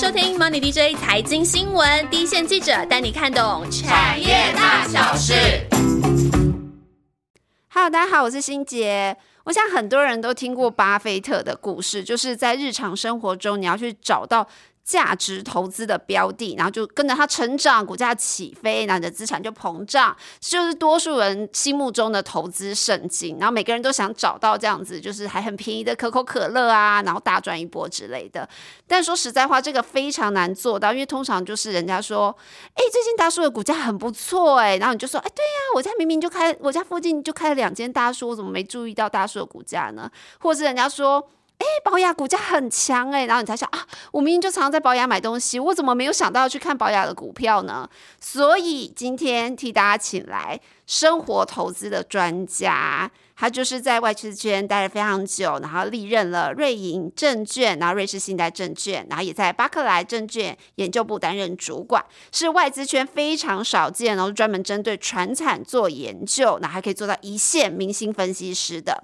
收听 Money DJ 财经新闻，第一线记者带你看懂产业大小事。Hello，大家好，我是欣杰。我想很多人都听过巴菲特的故事，就是在日常生活中，你要去找到。价值投资的标的，然后就跟着它成长，股价起飞，然后你的资产就膨胀，就是多数人心目中的投资圣经。然后每个人都想找到这样子，就是还很便宜的可口可乐啊，然后大赚一波之类的。但说实在话，这个非常难做到，因为通常就是人家说，哎，最近大叔的股价很不错，哎，然后你就说，哎，对呀，我家明明就开，我家附近就开了两间大叔，我怎么没注意到大叔的股价呢？或者是人家说。哎，保雅股价很强哎，然后你才想啊，我明明就常常在保雅买东西，我怎么没有想到去看保雅的股票呢？所以今天替大家请来生活投资的专家，他就是在外资圈待了非常久，然后历任了瑞银证券，然后瑞士信贷证券，然后也在巴克莱证券研究部担任主管，是外资圈非常少见，然后专门针对船产做研究，那还可以做到一线明星分析师的。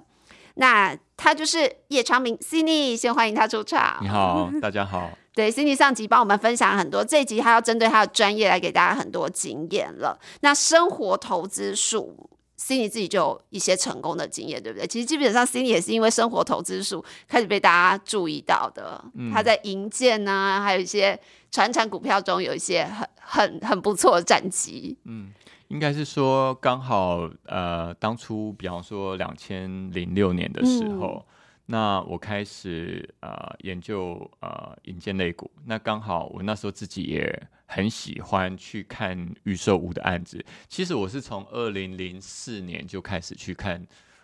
那他就是叶长明 c i n y 先欢迎他出场。你好，大家好。对 c i n y 上集帮我们分享很多，这一集他要针对他的专业来给大家很多经验了。那生活投资术 c i n y 自己就有一些成功的经验，对不对？其实基本上 c i n y 也是因为生活投资术开始被大家注意到的。他在银建呢，还有一些传产股票中有一些很很很不错的战绩。嗯。应该是说，刚好呃，当初比方说两千零六年的时候，那我开始呃研究呃引荐类股，那刚好我那时候自己也很喜欢去看预售屋的案子。其实我是从二零零四年就开始去看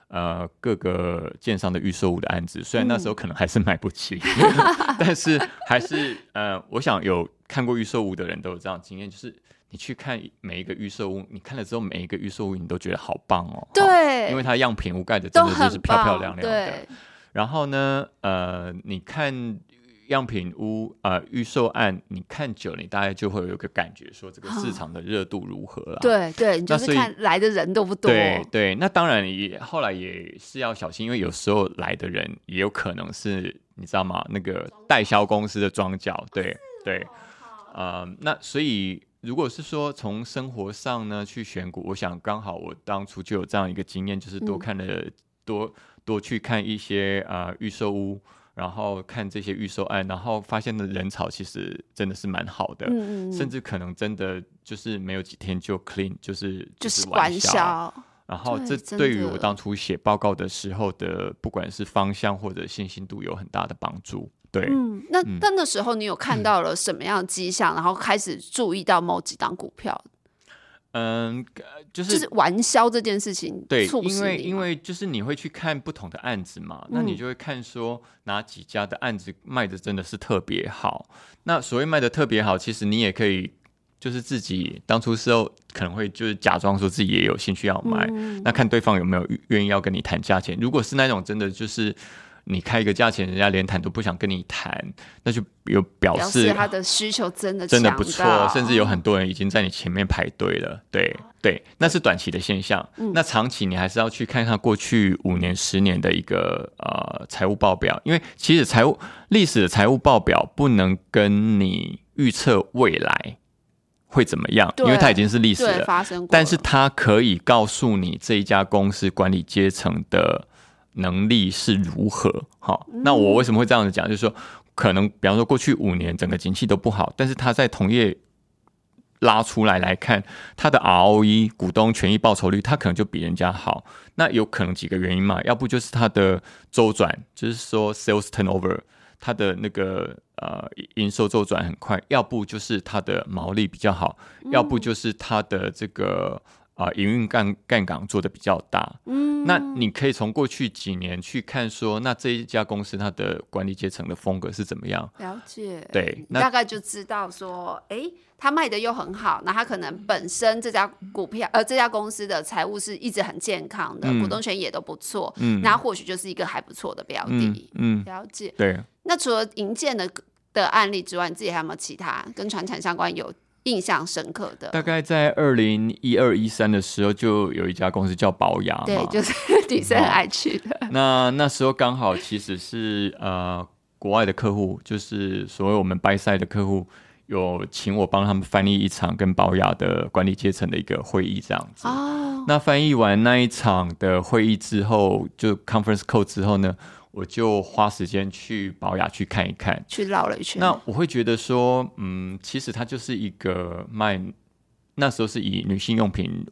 呃各个建商的预售屋的案子，虽然那时候可能还是买不起，但是还是呃，我想有看过预售屋的人都有这样经验，就是。你去看每一个预售屋，你看了之后，每一个预售屋你都觉得好棒哦。对，因为它样品屋盖的真的就是漂漂亮亮的。然后呢，呃，你看样品屋呃预售案，你看久了，你大概就会有一个感觉，说这个市场的热度如何了。对对，你就是看来的人多不多。对对，那当然也后来也是要小心，因为有时候来的人也有可能是你知道吗？那个代销公司的庄脚。对对，呃，那所以。如果是说从生活上呢去选股，我想刚好我当初就有这样一个经验，就是多看了多多去看一些啊预售屋，然后看这些预售案，然后发现的人潮其实真的是蛮好的，甚至可能真的就是没有几天就 clean，就是就是完销。然后这对于我当初写报告的时候的不管是方向或者信心度有很大的帮助。对，嗯，那那那时候你有看到了什么样的迹象，然后开始注意到某几档股票？嗯，就是就是玩销这件事情，对，因为因为就是你会去看不同的案子嘛，那你就会看说哪几家的案子卖的真的是特别好。那所谓卖的特别好，其实你也可以就是自己当初时候可能会就是假装说自己也有兴趣要买，那看对方有没有愿意要跟你谈价钱。如果是那种真的就是。你开一个价钱，人家连谈都不想跟你谈，那就有表示他的需求真的真的不错，甚至有很多人已经在你前面排队了。对对，那是短期的现象。那长期你还是要去看看过去五年、十年的一个呃财务报表，因为其实财务历史的财务报表不能跟你预测未来会怎么样，因为它已经是历史了，发生。但是它可以告诉你这一家公司管理阶层的。能力是如何？好，那我为什么会这样子讲？就是说，可能比方说过去五年整个景气都不好，但是它在同业拉出来来看，它的 ROE 股东权益报酬率，它可能就比人家好。那有可能几个原因嘛？要不就是它的周转，就是说 sales turnover，他的那个呃营收周转很快；要不就是它的毛利比较好；要不就是它的这个。啊，营运干干岗做的比较大，嗯，那你可以从过去几年去看，说那这一家公司它的管理阶层的风格是怎么样？了解，对，大概就知道说，哎，他卖的又很好，那他可能本身这家股票，呃，这家公司的财务是一直很健康的，股东权也都不错，嗯，那或许就是一个还不错的标的，嗯，了解，对。那除了银建的的案例之外，你自己还有没有其他跟传产相关有？印象深刻的，大概在二零一二一三的时候，就有一家公司叫保雅，对，就是女生很爱去的。那那时候刚好其实是呃国外的客户，就是所谓我们 buy side 的客户，有请我帮他们翻译一场跟保雅的管理阶层的一个会议，这样子。哦，那翻译完那一场的会议之后，就 conference call 之后呢，我就花时间去保雅去看一看。去绕了一圈。那我会觉得说，嗯，其实它就是一个卖，那时候是以女性用品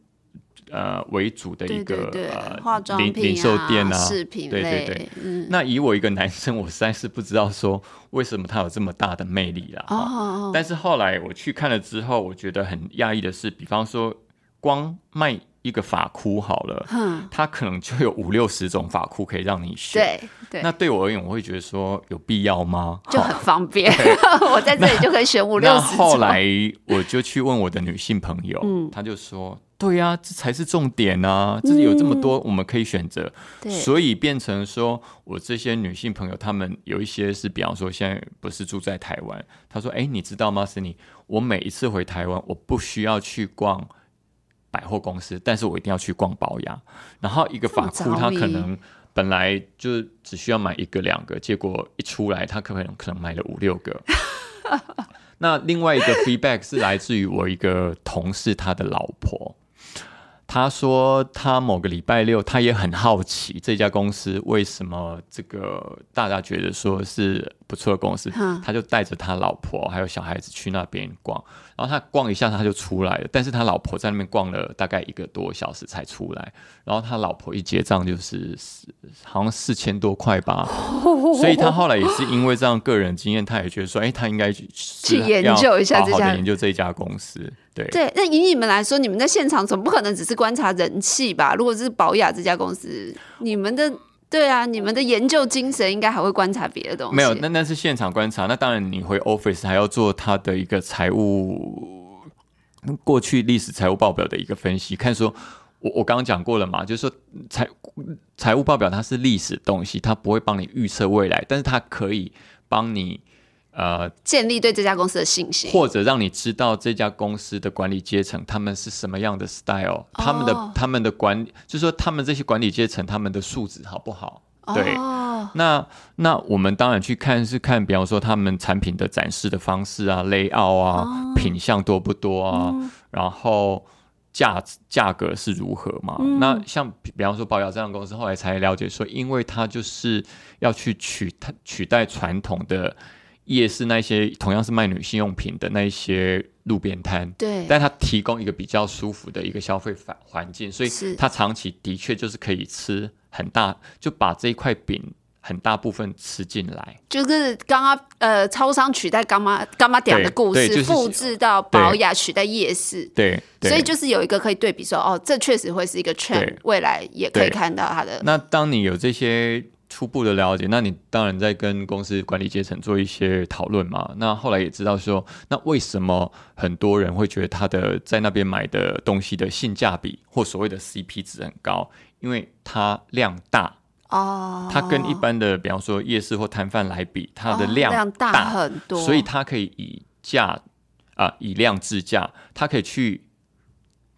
呃为主的一个呃化妆品、啊、零零售店啊，饰品对类，对对。嗯，那以我一个男生，我实在是不知道说为什么它有这么大的魅力啦。哦哦哦，但是后来我去看了之后，我觉得很讶异的是，比方说光卖一个发箍好了，嗯，它可能就有五六十种发箍可以让你选。对对，那对我而言，我会觉得说有必要吗？就很方便。我在这里就可以选五六十种。后来我就去问我的女性朋友，嗯她就说：“对呀、这才是重点啊！这有这么多我们可以选择，嗯，所以变成说我这些女性朋友，她们有一些是，比方说现在不是住在台湾，她说：‘哎，你知道吗，是你？我每一次回台湾，我不需要去逛百货公司，但是我一定要去逛保养。然后一个发箍，这么着迷她可能本来就只需要买一个两个，结果一出来，他可能可能买了五六个。那另外一个 feedback 是来自于我一个同事他的老婆，他说他某个礼拜六，他也很好奇这家公司为什么这个大家觉得说是不错的公司，嗯他就带着他老婆还有小孩子去那边逛，然后他逛一下他就出来了，但是他老婆在那边逛了大概一个多小时才出来，然后他老婆一结账就是四好像四千多块吧，所以他后来也是因为这样个人经验，他也觉得说，哎、他应该去去研究一下这好好家的研究这家公司，对。对，那以你们来说，你们在现场总不可能只是观察人气吧？如果是宝雅这家公司，你们的对啊，你们的研究精神应该还会观察别的东西。没有，那那是现场观察。那当然，你回 office 还要做他的一个财务过去历史财务报表的一个分析，看说，我我刚刚讲过了嘛，就是说财财务报表它是历史东西，它不会帮你预测未来，但是它可以帮你呃建立对这家公司的信心。或者让你知道这家公司的管理阶层他们是什么样的 style，、他们的哦他们的管，就是说他们这些管理阶层他们的素质好不好？对，哦，那那我们当然去看是看，比方说他们产品的展示的方式啊、layout 啊、哦品相多不多啊，嗯然后价价格是如何嘛？嗯那像比比方说保雅这样的公司，后来才了解说，因为它就是要去取它取代传统的夜市那些同样是卖女性用品的那一些路边摊。对，但它提供一个比较舒服的一个消费环环境，所以是它长期的确就是可以吃很大，就把这一块饼很大部分吃进来。就是刚刚呃，超商取代干妈干妈点的故事，复制到保雅取代夜市。对，对所以就是有一个可以对比说，哦，这确实会是一个 trend，未来也可以看到它的那当你有这些初步的了解，那你当然在跟公司管理阶层做一些讨论嘛。那后来也知道说，那为什么很多人会觉得他的在那边买的东西的性价比或所谓的 CP 值很高，因为它量大。哦，它跟一般的，比方说夜市或摊贩来比，它的哦量量大很多，所以它可以以价啊、以量制价，它可以去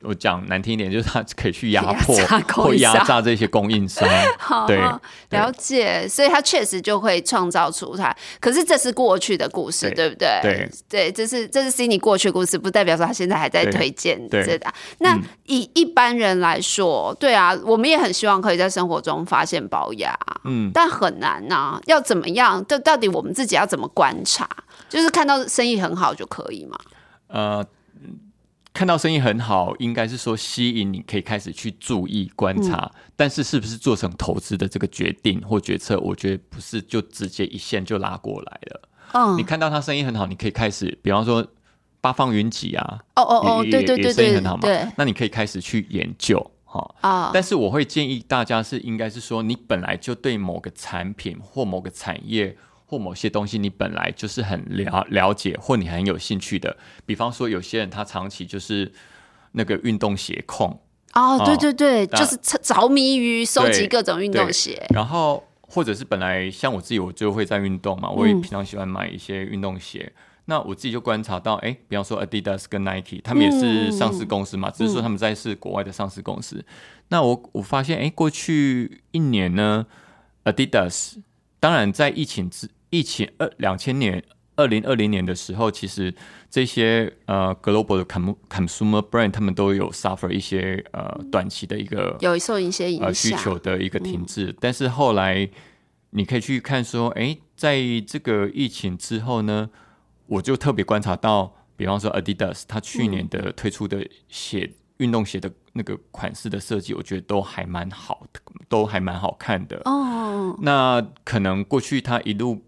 我讲难听一点，就是他可以去压迫 或压榨这些供应商。对好对了解，所以他确实就会创造出他。可是这是过去的故事，对对不对？对对，这是这是 Cindy 过去的故事，不代表说他现在还在推荐对这的。那嗯以一般人来说，对啊，我们也很希望可以在生活中发现保养，嗯，但很难呐、要怎么样？这到底我们自己要怎么观察？就是看到生意很好就可以嘛？呃，嗯看到生意很好，应该是说吸引你可以开始去注意观察，嗯但是是不是做成投资的这个决定或决策，我觉得不是就直接一线就拉过来了。嗯你，看到他生意很好，你可以开始，比方说八方云集啊，哦哦哦，也对对对也生意很好嘛，对那你可以开始去研究哈。啊，但是我会建议大家是应该是说，你本来就对某个产品或某个产业或某些东西，你本来就是很了了解或你很有兴趣的。比方说，有些人他长期就是那个运动鞋控，哦，对哦对对，那就是着迷于收集各种运动鞋。然后或者是本来像我自己，我就会在运动嘛，我也嗯平常喜欢买一些运动鞋。那我自己就观察到，哎，比方说 Adidas 跟 Nike，他们也是上市公司嘛，只是说他们在是国外的上市公司。那我我发现，哎，过去一年呢，Adidas 当然在疫情之疫情二两千年。二零二零年的时候，其实这些呃 global 的 com consumer brand 他们都有 suffer 一些呃短期的一个有受一些影呃需，求的一个停滞，但是后来你可以去看说，哎，在这个疫情之后呢，我就特别观察到，比方说 Adidas 它去年的推出的鞋运动鞋的那个款式的设计，我觉得都还蛮好的，都还蛮好看的。哦，那可能过去它一路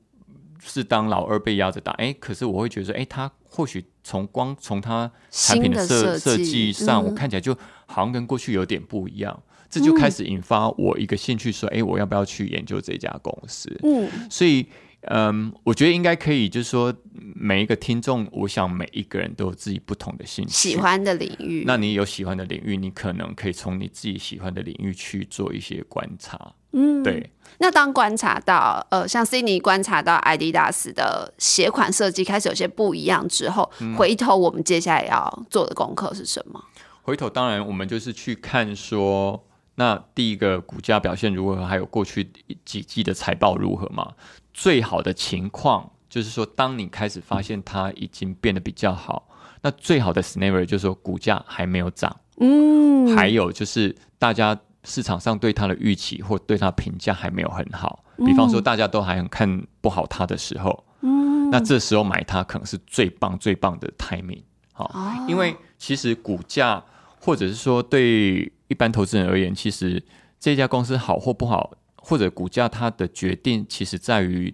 是当老二被压着打，哎，可是我会觉得说，哎，他或许从光从他产品的设设计计上，嗯。我看起来就好像跟过去有点不一样，这就开始引发我一个兴趣，说，哎，我要不要去研究这家公司？嗯，所以，嗯，我觉得应该可以，就是说，每一个听众，我想每一个人都有自己不同的兴趣，喜。欢的领域，那你有喜欢的领域，你可能可以从你自己喜欢的领域去做一些观察。嗯，对，那当观察到，呃，像 c i n y 观察到 Adidas 的鞋款设计开始有些不一样之后，嗯回头我们接下来要做的功课是什么？回头当然我们就是去看说，那第一个股价表现如何，还有过去几季的财报如何嘛。最好的情况就是说，当你开始发现它已经变得比较好，那最好的 scenario 就是说股价还没有涨，嗯，还有就是大家市场上对它的预期或对它评价还没有很好。比方说大家都还很看不好它的时候，嗯那这时候买它可能是最棒最棒的 timing。好、哦因为其实股价或者是说对一般投资人而言，其实这家公司好或不好，或者股价它的决定，其实在于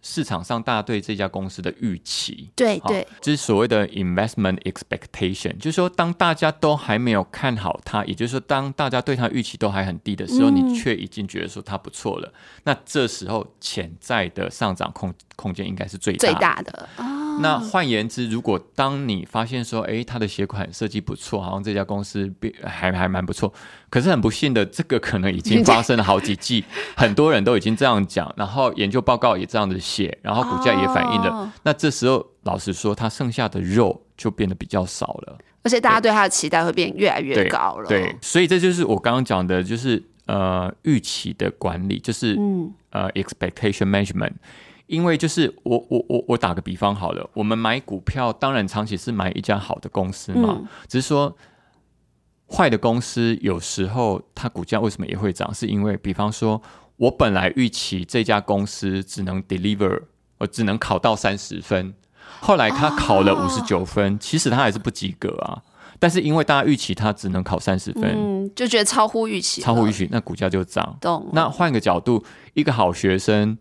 市场上大家对这家公司的预期。对对，就是所谓的 investment expectation，就是说，当大家都还没有看好它，也就是说，当大家对它预期都还很低的时候，嗯你却已经觉得说它不错了，那这时候潜在的上涨空空间应该是最大最的。大的啊，那换言之，如果当你发现说，哎，他的鞋款设计不错，好像这家公司变还还蛮不错，可是很不幸的，这个可能已经发生了好几季，很多人都已经这样讲，然后研究报告也这样子写，然后股价也反映了。哦那这时候，老实说，他剩下的肉就变得比较少了，而且大家对他的期待会变越来越高了。对，所以这就是我刚刚讲的，就是呃预期的管理，就是、嗯呃 expectation management。因为就是我我我我打个比方好了，我们买股票当然长期是买一家好的公司嘛，嗯只是说坏的公司有时候它股价为什么也会涨，是因为比方说我本来预期这家公司只能 deliver，我只能考到三十分，后来他考了五十九分，其实他还是不及格啊。但是因为大家预期他只能考三十分，嗯，就觉得超乎预期，超乎预期，那股价就涨。那换个角度，一个好学生，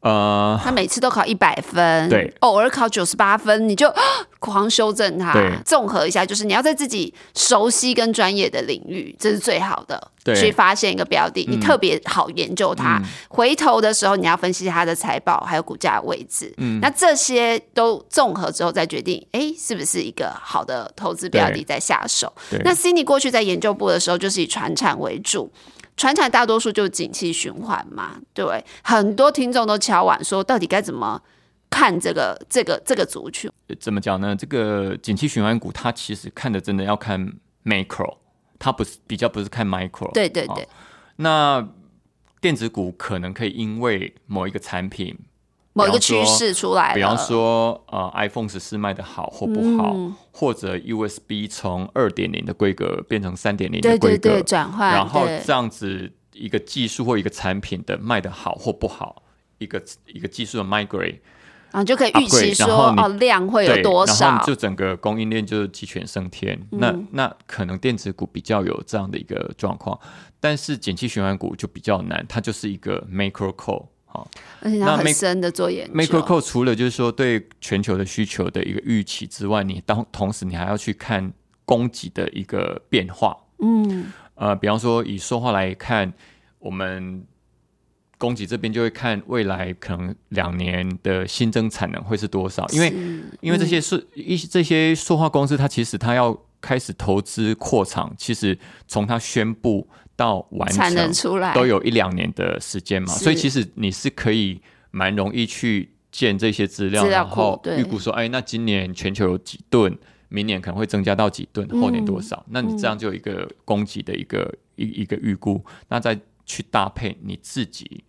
呃，他每次都考一百分，对，偶尔考九十八分，你就啊 狂修正它对。综合一下，就是你要在自己熟悉跟专业的领域，这是最好的。对去发现一个标的，你嗯特别好研究它。嗯回头的时候，你要分析它的财报还有股价位置。嗯那这些都综合之后，再决定，哎，是不是一个好的投资标的对再下手。对那 Cindy 过去在研究部的时候，就是以传产为主。传产大多数就是景气循环嘛，对，很多听众都敲碗说，到底该怎么看这个这个这个族群？怎么讲呢？这个景气循环股，它其实看的真的要看 macro，它不是比较不是看 micro。对对对对，那电子股可能可以因为某一个产品，某一个趋势出来，比方说呃 iPhone 十四卖的好或不好，嗯或者 USB 从二点零的规格变成三点零的规格，转换，然后这样子一个技术或一个产品的卖的好或不好，一个一个技术的 migrate，啊就可以预期说哦量会有，多少然后你，就整个供应链就是鸡犬升天。那嗯那可能电子股比较有这样的一个状况，但是景气循环股就比较难，它就是一个 macro code。好而且它那很深的做研究。code 除了就是说对全球的需求的一个预期之外，你当同时你还要去看供给的一个变化。嗯，呃，比方说以说话来看，我们供给这边就会看未来可能两年的新增产能会是多少，因为是因为这些是一这些塑化公司，它其实它要开始投资扩厂，其实从它宣布到完成出来。都有一两年的时间嘛，所以其实你是可以蛮容易去建这些资料，然后对。预估说，哎，那今年全球有几吨，明年可能会增加到几吨，后年多少？那你这样就有一个供给的一个一一个预估，那再去搭配你自己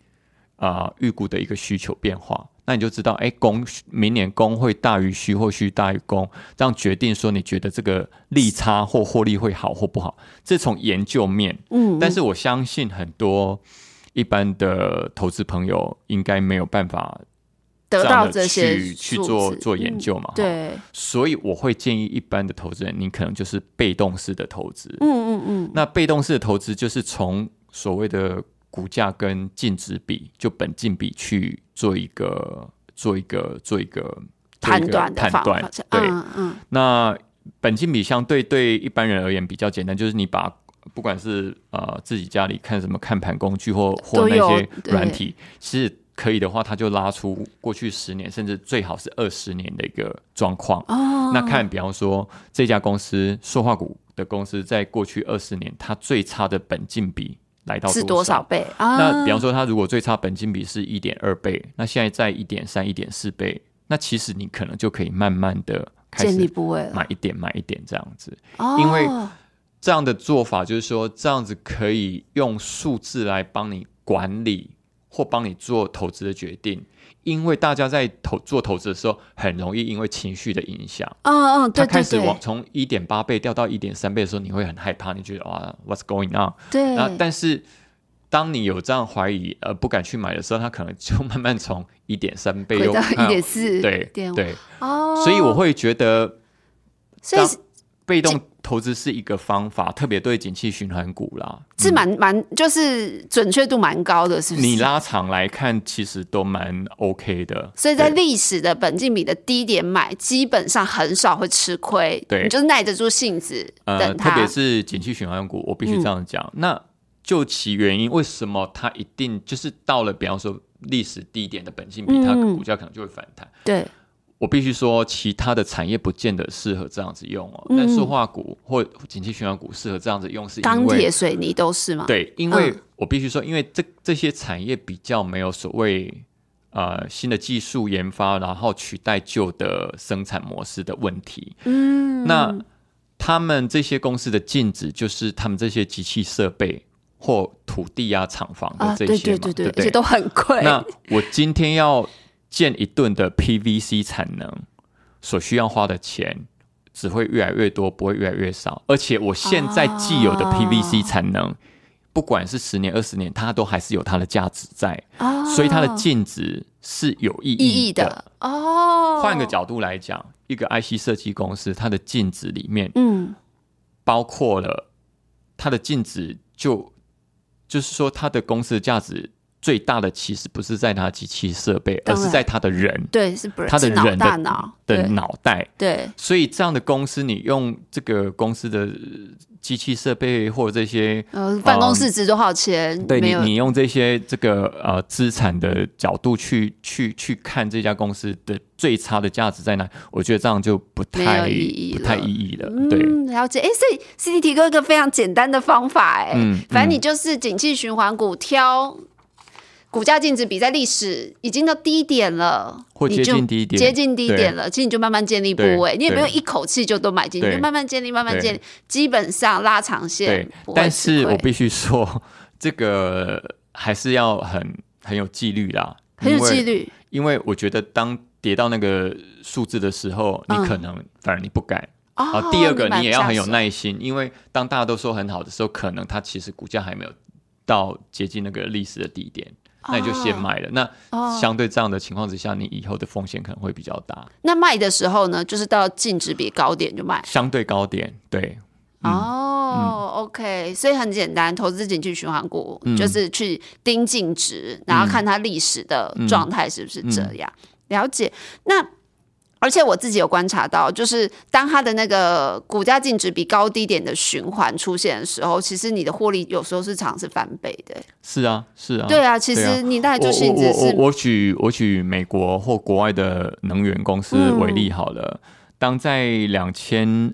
啊、呃预估的一个需求变化，那那你就知道，哎，供明年供会大于需或需大于供，这样决定说你觉得这个利差或获利会好或不好，这从研究面。嗯，但是我相信很多一般的投资朋友应该没有办法得到这些去去做做研究嘛。对，所以我会建议一般的投资人，你可能就是被动式的投资。嗯嗯嗯，那被动式的投资就是从所谓的股价跟净值比，就本净比去做一个做一个做一个判断的判断。对，嗯嗯。那本净比相对对一般人而言比较简单，就是你把不管是呃自己家里看什么看盘工具或或那些软体，其实可以的话，它就拉出过去十年甚至最好是二十年的一个状况。哦。那看，比方说这家公司塑化股的公司在过去二十年，它最差的本净比。来到是多少倍？那比方说，它如果最差本金比是一点二倍，那现在在一点三、一点四倍，那其实你可能就可以慢慢的开始买一点、买一点这样子。因为这样的做法就是说，这样子可以用数字来帮你管理或帮你做投资的决定。因为大家在投做投资的时候，很容易因为情绪的影响，嗯嗯，它开始往从一点八倍掉到一点三倍的时候，你会很害怕，你觉得哇，What's going on？对。那但是当你有这样怀疑而不敢去买的时候，它可能就慢慢从一点三倍又一点四，对对哦。所以我会觉得，所以被动。投资是一个方法，特别对景气循环股啦，是蛮蛮就是准确度蛮高的，是不是？你拉长来看，其实都蛮 OK 的。所以在历史的本金比的低点买，基本上很少会吃亏。对，你就是耐得住性子等它。特别是景气循环股，我必须这样讲。那就其原因，为什么它一定就是到了，比方说历史低点的本金比，它股价可能就会反弹？对。我必须说，其他的产业不见得适合这样子用哦。但塑化股或景气循环股适合这样子用，是钢铁、水泥都是吗？对，因为我必须说，因为这这些产业比较没有所谓呃新的技术研发，然后取代旧的生产模式的问题。嗯，那他们这些公司的禁止，就是他们这些机器设备或土地啊、厂房的这些嘛，对对对，而且都很贵。那我今天要。建一吨的 PVC 产能所需要花的钱只会越来越多，不会越来越少。而且我现在既有的 PVC 产能，不管是十年、二十年，它都还是有它的价值在，所以它的净值是有意义的。哦，换个角度来讲，一个 IC 设计公司，它的净值里面，嗯，包括了它的净值，就就是说它的公司的价值。最大的其实不是在他机器设备，而是在他的人。对，是他的人的脑的脑袋。对，所以这样的公司，你用这个公司的机器设备或者这些呃办公室值多少钱？对你，你用这些这个呃资产的角度去去去看这家公司的最差的价值在哪？我觉得这样就不太不太意义了。对，了解。哎，所以 C D 提供一个非常简单的方法，哎，嗯，反正你就是景气循环股挑。股价净值比在历史已经到低点了，或接近低点，接近低点了。其实你就慢慢建立部位，你也没有一口气就都买进去，慢慢建立，慢慢建立。基本上拉长线，但是我必须说，这个还是要很很有纪律啦，很有纪律。因为我觉得，当跌到那个数字的时候，你可能反而你不敢。啊，第二个你也要很有耐心，因为当大家都说很好的时候，可能它其实股价还没有到接近那个历史的低点。那你就先卖了。那相对这样的情况之下，你以后的风险可能会比较大。那卖的时候呢，就是到净值比高点就卖。相对高点，对。哦，OK，所以很简单，投资景气循环股就是去盯净值，然后看它历史的状态是不是这样。了解。那。而且我自己有观察到，就是当它的那个股价净值比高低点的循环出现的时候，其实你的获利有时候是常是翻倍的。是啊，是啊。对啊，其实你大概就是我我我举我举美国或国外的能源公司为例好了。当在两千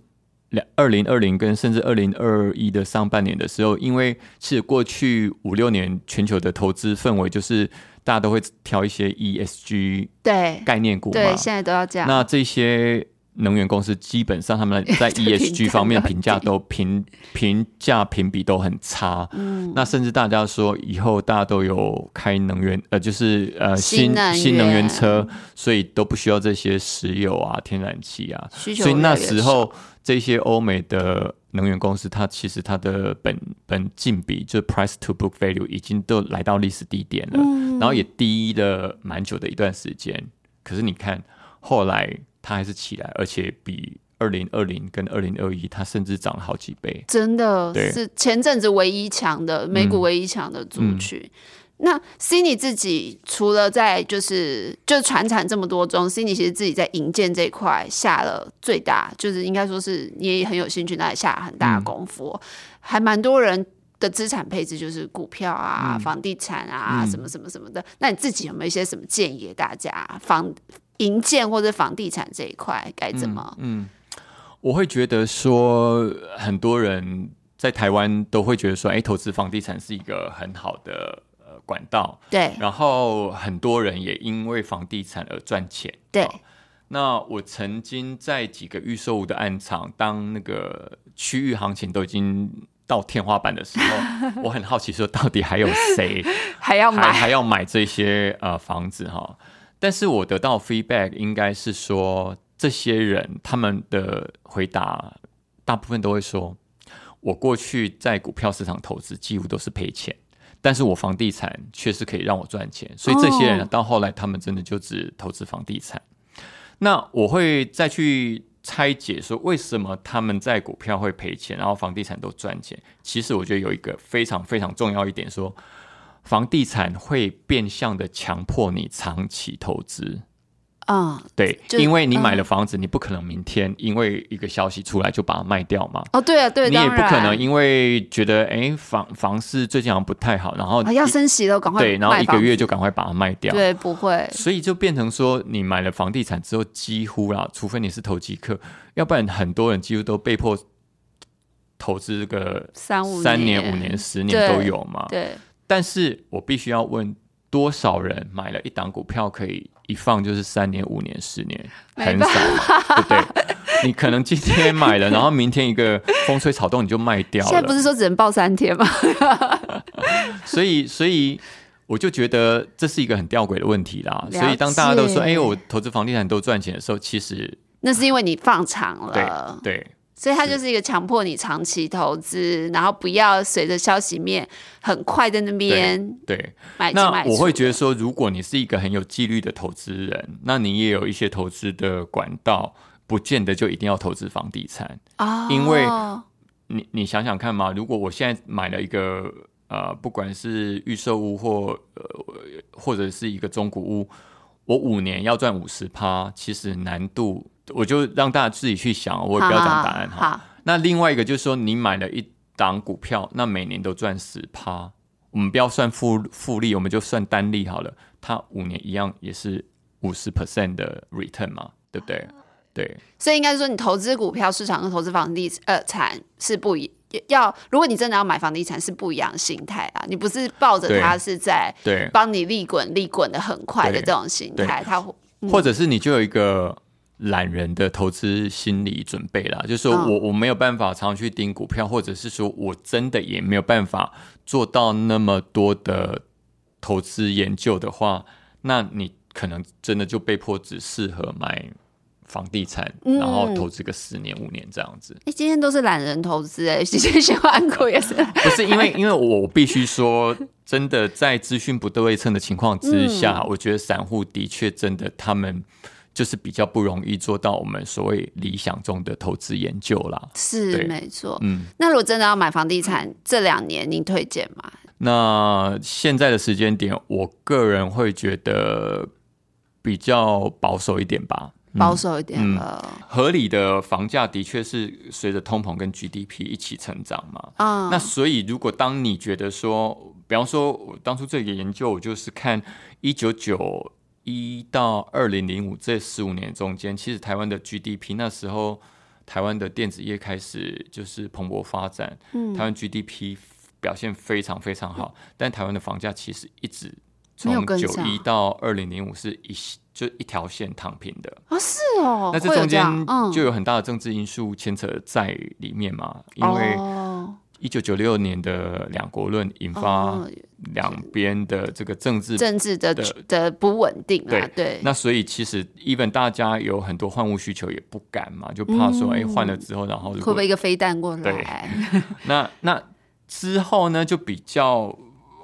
两二零二零跟甚至二零二一的上半年的时候，因为其实过去五六年全球的投资氛围就是。大家都会挑一些 ESG 对概念股嘛，对，现在都要这样。那这些能源公司基本上他们在 ESG 方面评价都评评价评比都很差。嗯，那甚至大家说以后大家都有开能源呃，就是呃新新能源源车，所以都不需要这些石油啊、天然气啊。所以那时候这些欧美的能源公司，它其实它的本本净比就是 price to book value 已经都来到历史低点了，然后也低了蛮久的一段时间。可是你看后来它还是起来，而且比二零二零跟二零二一它甚至涨了好几倍。真的是前阵子唯一强的美股嗯唯一强的族群。那 Cindy 自己除了在就是就是传产这么多中，Cindy 其实自己在营建这一块下了最大，就是应该说是你也很有兴趣，那也下了很大的功夫哦、还蛮多人的资产配置就是股票啊、房地产啊、什么什么什么的。那你自己有没有一些什么建议给大家？房营建或者房地产这一块该怎么？嗯我会觉得说，很多人在台湾都会觉得说，哎、投资房地产是一个很好的呃管道，对然后很多人也因为房地产而赚钱。对好那我曾经在几个预售屋的暗场，当那个区域行情都已经到天花板的时候，我很好奇说，到底还有谁还还要买？还要买这些呃房子哈？但是我得到 feedback 应该是说，这些人他们的回答大部分都会说，我过去在股票市场投资几乎都是赔钱，但是我房地产确实可以让我赚钱，所以这些人哦到后来他们真的就只投资房地产。那我会再去拆解说，为什么他们在股票会赔钱，然后房地产都赚钱？其实我觉得有一个非常非常重要一点说。房地产会变相的强迫你长期投资，嗯，对，因为你买嗯。了房子，你不可能明天因为一个消息出来就把它卖掉嘛。哦，对啊，对，你也不可能因为觉得哎房房市最近好像不太好，然后啊要升息了，赶快对，然后一个月就赶快把它卖掉。对，不会，所以就变成说，你买了房地产之后，几乎啦，除非你是投机客，要不然很多人几乎都被迫投资个三五三年年、五年、十年都有嘛。对，但是我必须要问，多少人买了一档股票可以一放就是三年、五年、十年？很少嘛，对不对？你可能今天买了，然后明天一个风吹草动你就卖掉了现在不，是说只能报三天吗？所 以所以。我就觉得这是一个很吊诡的问题啦，所以当大家都说，解哎、我投资房地产都赚钱的时候，其实那是因为你放长对了，对所以它就是一个强迫你长期投资，然后不要随着消息面很快在那边对，买进买出。那我会觉得说，如果你是一个很有纪律的投资人，那你也有一些投资的管道，不见得就一定要投资房地产。哦，因为你你想想看嘛，如果我现在买了一个呃，不管是预售屋或呃或者是一个中古屋，我五年要赚五十趴，其实难度我就让大家自己去想，我也不要讲答案哈。好，那另外一个就是说，你买了一档股票，那每年都赚十趴，我们不要算复复利，我们就算单利好了，它五年一样也是五十 percent 的 return 嘛，对不对？对，所以应该说你投资股票市场跟投资房地呃产是不一。要，如果你真的要买房地产，是不一样的心态啊！你不是抱着它是在对，帮你利滚利滚的很快的对这种心态，它会或者是你就有一个懒人的投资心理准备啦，就是说嗯。我我没有办法常去盯股票，或者是说我真的也没有办法做到那么多的投资研究的话，那你可能真的就被迫只适合买房地产，嗯。然后投资个十年五年这样子。哎、今天都是懒人投资哎、谢谢谢万股也是，不是因为，因为我必须说，真的在资讯不对称的情况之下，嗯。我觉得散户的确真的他们就是比较不容易做到我们所谓理想中的投资研究啦。是对没错。嗯，那如果真的要买房地产，这两年您推荐吗？那现在的时间点，我个人会觉得比较保守一点吧。保守一点嗯了，合理的房价的确是随着通膨跟 GDP 一起成长嘛。嗯，那所以，如果当你觉得说，比方说，我当初这个研究，我就是看一九九一到二零零五这十五年中间，其实台湾的 GDP 那时候，台湾的电子业开始就是蓬勃发展，嗯。台湾 GDP 表现非常非常好，但台湾的房价其实一直从九一到二零零五是一就一条线躺平的。哦，是哦，那这中间就有很大的政治因素牵扯在里面嘛，因为哦一九九六年的两国论引发哦两边的这个政治政治的的的不稳定啊，对对，那所以其实 even 大家有很多换物需求也不敢嘛，就怕说哎换、了之后，然后会不会一个飞弹过对。来？那那之后呢就比较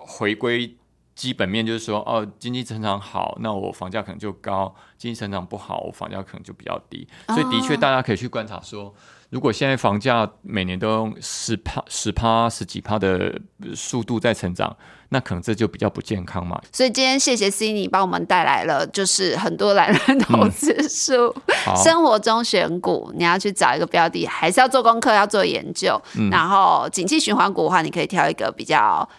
回归基本面，就是说哦经济成长好，那我房价可能就高；经济成长不好，我房价可能就比较低。所以的确哦大家可以去观察说。如果现在房价每年都用十趴、十趴、十几趴的速度在成长，那可能这就比较不健康嘛。所以今天谢谢 C 你帮我们带来了，就是很多懒人投资书。好，生活中选股，你要去找一个标的，还是要做功课，要做研究。嗯然后景气循环股的话，你可以挑一个比较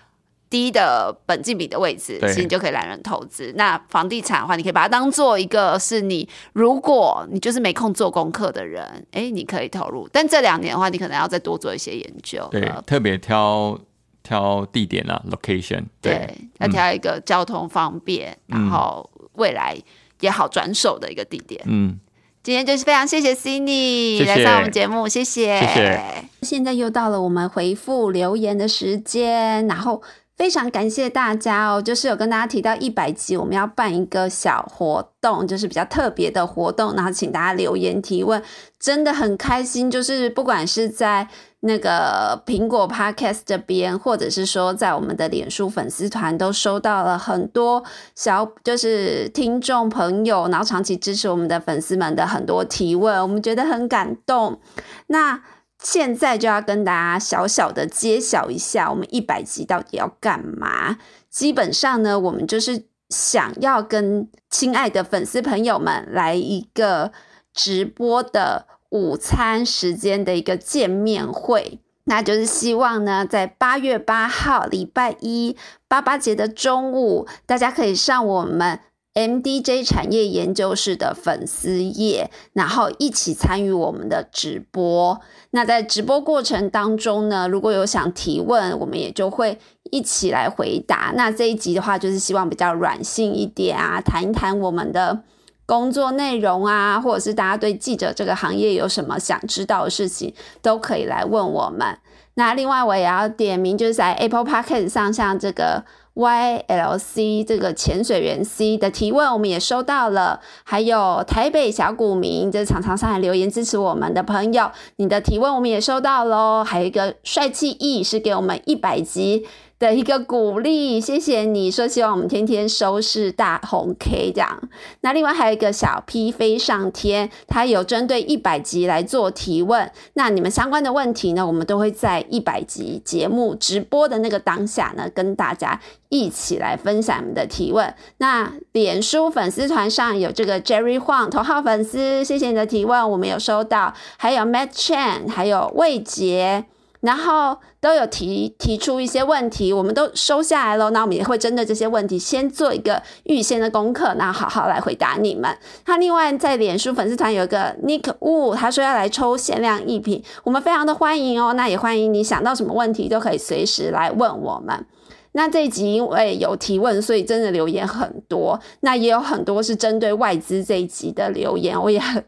低的本金比的位置，其实你就可以懒人投资。那房地产的话，你可以把它当做一个是你，如果你就是没空做功课的人，哎，你可以投入。但这两年的话，你可能要再多做一些研究。对呃，特别挑挑地点啊，location，对，要挑一个交通方便，然后未来也好转手的一个地点。嗯，今天就是非常谢谢 Cindy 谢谢来上我们节目，谢谢。谢谢现在又到了我们回复留言的时间，然后非常感谢大家哦，就是有跟大家提到一百集我们要办一个小活动，就是比较特别的活动，然后请大家留言提问，真的很开心。就是不管是在那个苹果 Podcast 这边，或者是说在我们的脸书粉丝团，都收到了很多小就是听众朋友，然后长期支持我们的粉丝们的很多提问，我们觉得很感动。那现在就要跟大家小小的揭晓一下，我们一百集到底要干嘛？基本上呢，我们就是想要跟亲爱的粉丝朋友们来一个直播的午餐时间的一个见面会。那就是希望呢，在八月八号礼拜一八八节的中午，大家可以上我们 MDJ 产业研究室的粉丝页，然后一起参与我们的直播。那在直播过程当中呢，如果有想提问，我们也就会一起来回答。那这一集的话，就是希望比较软性一点啊，谈一谈我们的工作内容啊，或者是大家对记者这个行业有什么想知道的事情，都可以来问我们。那另外我也要点名，就是在 Apple Podcast 上，像这个 YLC 这个潜水员 C 的提问，我们也收到了。还有台北小股民，这常常上来留言支持我们的朋友，你的提问我们也收到喽。还有一个帅气 E 是给我们一百级的一个鼓励，谢谢你说希望我们天天收视大红 K 这样。那另外还有一个小 P 飞上天，他有针对一百集来做提问。那你们相关的问题呢，我们都会在一百集节目直播的那个当下呢，跟大家一起来分享你们的提问。那脸书粉丝团上有这个 Jerry Huang 头号粉丝，谢谢你的提问，我们有收到。还有 Matt Chen，还有魏杰。然后都有提提出一些问题，我们都收下来了。那我们也会针对这些问题，先做一个预先的功课，然后好好来回答你们。他另外在脸书粉丝团有一个 Nick Wu，他说要来抽限量一瓶，我们非常的欢迎哦。那也欢迎你想到什么问题都可以随时来问我们。那这一集因为有提问，所以真的留言很多。那也有很多是针对外资这一集的留言，我也很。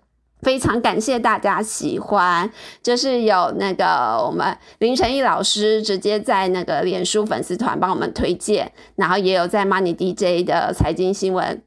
非常感谢大家喜欢，就是有那个我们林晨毅老师直接在那个脸书粉丝团帮我们推荐，然后也有在 Money DJ 的财经新闻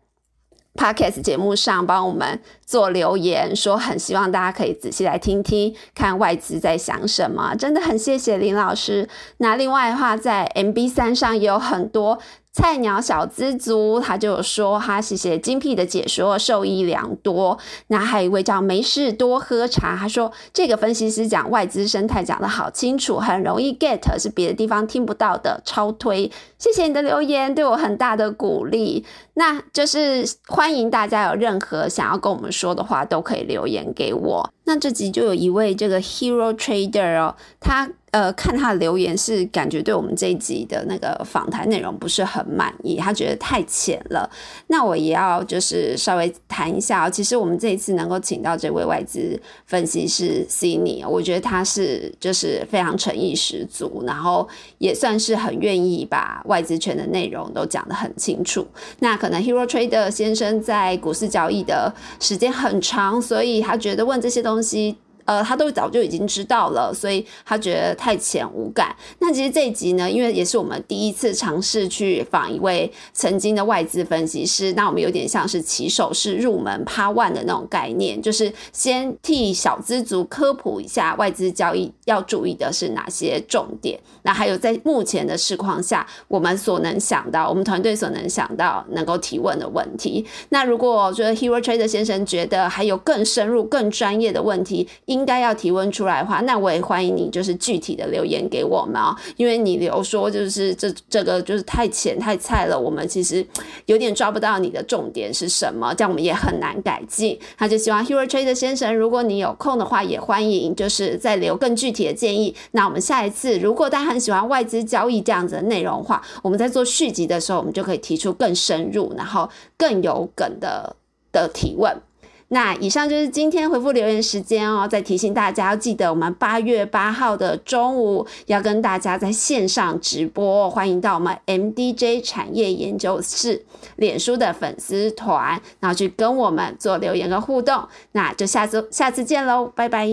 Podcast 节目上帮我们做留言，说很希望大家可以仔细来听听，看外资在想什么，真的很谢谢林老师。那另外的话，在 MB 三上也有很多。菜鸟小资族，他就说他谢谢精辟的解说，受益良多。那还有一位叫没事多喝茶，他说这个分析师讲外资生态讲得好清楚，很容易 get，是别的地方听不到的，超推。谢谢你的留言，对我很大的鼓励。那就是欢迎大家有任何想要跟我们说的话，都可以留言给我。那这集就有一位这个 Hero Trader 哦，他呃，看他的留言是感觉对我们这一集的那个访谈内容不是很满意，他觉得太浅了。那我也要就是稍微谈一下，其实我们这一次能够请到这位外资分析师 c i n y 我觉得他是就是非常诚意十足，然后也算是很愿意把外资圈的内容都讲得很清楚。那可能 Hero Trader 先生在股市交易的时间很长，所以他觉得问这些东西。呃，他都早就已经知道了，所以他觉得太浅无感。那其实这一集呢，因为也是我们第一次尝试去访一位曾经的外资分析师，那我们有点像是起手式入门趴万的那种概念，就是先替小资族科普一下外资交易要注意的是哪些重点。那还有在目前的市况下，我们所能想到，我们团队所能想到能够提问的问题。那如果觉得 Hero Trader 先生觉得还有更深入、更专业的问题，应应该要提问出来的话，那我也欢迎你，就是具体的留言给我们啊，因为你留说就是这这个就是太浅太菜了，我们其实有点抓不到你的重点是什么，这样我们也很难改进。他就希望 Hero Trader 先生，如果你有空的话，也欢迎就是再留更具体的建议。那我们下一次，如果大家很喜欢外资交易这样子的内容的话，我们在做续集的时候，我们就可以提出更深入，然后更有梗的的提问。那以上就是今天回复留言时间哦。再提醒大家要记得，我们八月八号的中午要跟大家在线上直播，欢迎到我们 MDJ 产业研究室脸书的粉丝团，然后去跟我们做留言和互动。那就下周下次见喽，拜拜。